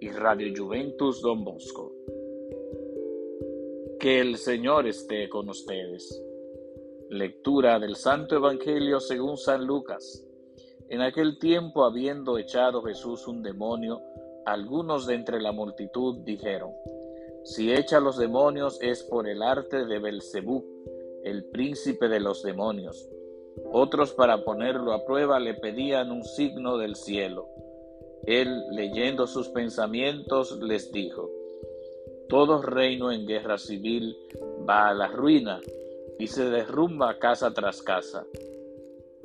y Radio Juventus Don Bosco. Que el Señor esté con ustedes. Lectura del Santo Evangelio según San Lucas. En aquel tiempo, habiendo echado Jesús un demonio, algunos de entre la multitud dijeron, Si echa los demonios es por el arte de Belcebú, el príncipe de los demonios. Otros para ponerlo a prueba le pedían un signo del cielo. Él, leyendo sus pensamientos, les dijo, Todo reino en guerra civil va a la ruina y se derrumba casa tras casa.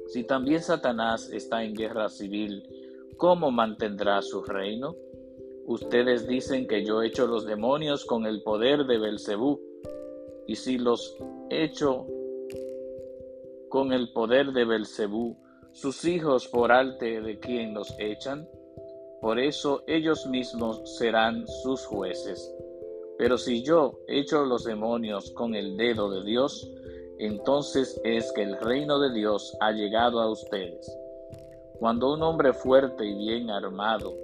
Si también Satanás está en guerra civil, ¿cómo mantendrá su reino? Ustedes dicen que yo echo los demonios con el poder de Belcebú, y si los echo con el poder de Belcebú, sus hijos por arte de quien los echan, por eso ellos mismos serán sus jueces. Pero si yo echo los demonios con el dedo de Dios, entonces es que el reino de Dios ha llegado a ustedes. Cuando un hombre fuerte y bien armado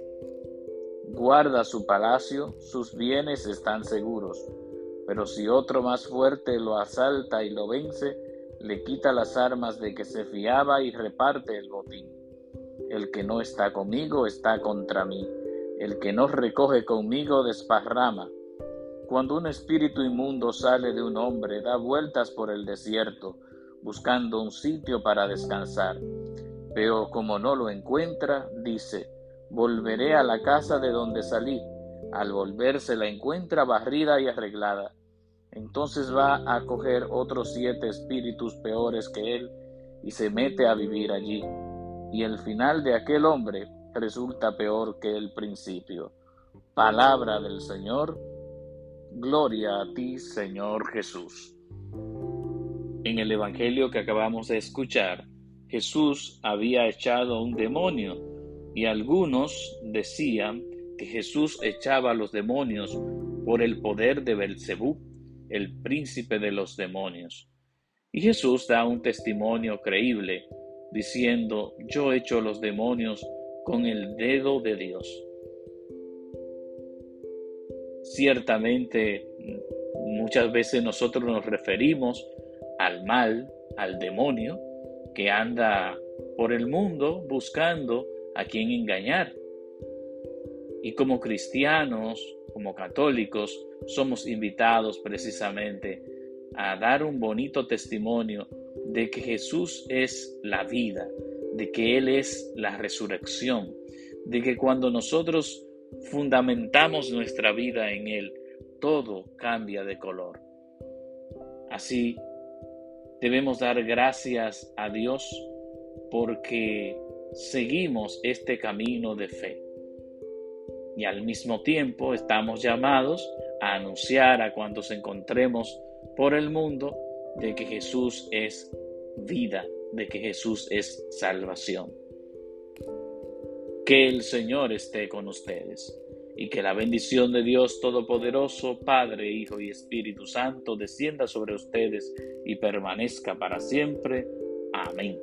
guarda su palacio, sus bienes están seguros. Pero si otro más fuerte lo asalta y lo vence, le quita las armas de que se fiaba y reparte el botín. El que no está conmigo está contra mí. El que no recoge conmigo desparrama. Cuando un espíritu inmundo sale de un hombre, da vueltas por el desierto, buscando un sitio para descansar. Pero como no lo encuentra, dice, volveré a la casa de donde salí. Al volver se la encuentra barrida y arreglada. Entonces va a coger otros siete espíritus peores que él y se mete a vivir allí. Y el final de aquel hombre resulta peor que el principio. Palabra del Señor Gloria a ti, Señor Jesús. En el Evangelio que acabamos de escuchar, Jesús había echado un demonio y algunos decían que Jesús echaba a los demonios por el poder de Belcebú, el príncipe de los demonios. Y Jesús da un testimonio creíble diciendo, yo echo los demonios con el dedo de Dios. Ciertamente, muchas veces nosotros nos referimos al mal, al demonio, que anda por el mundo buscando a quien engañar. Y como cristianos, como católicos, somos invitados precisamente a dar un bonito testimonio de que Jesús es la vida, de que Él es la resurrección, de que cuando nosotros fundamentamos nuestra vida en Él, todo cambia de color. Así, debemos dar gracias a Dios porque seguimos este camino de fe. Y al mismo tiempo estamos llamados a anunciar a cuantos encontremos por el mundo de que Jesús es vida, de que Jesús es salvación. Que el Señor esté con ustedes y que la bendición de Dios Todopoderoso, Padre, Hijo y Espíritu Santo descienda sobre ustedes y permanezca para siempre. Amén.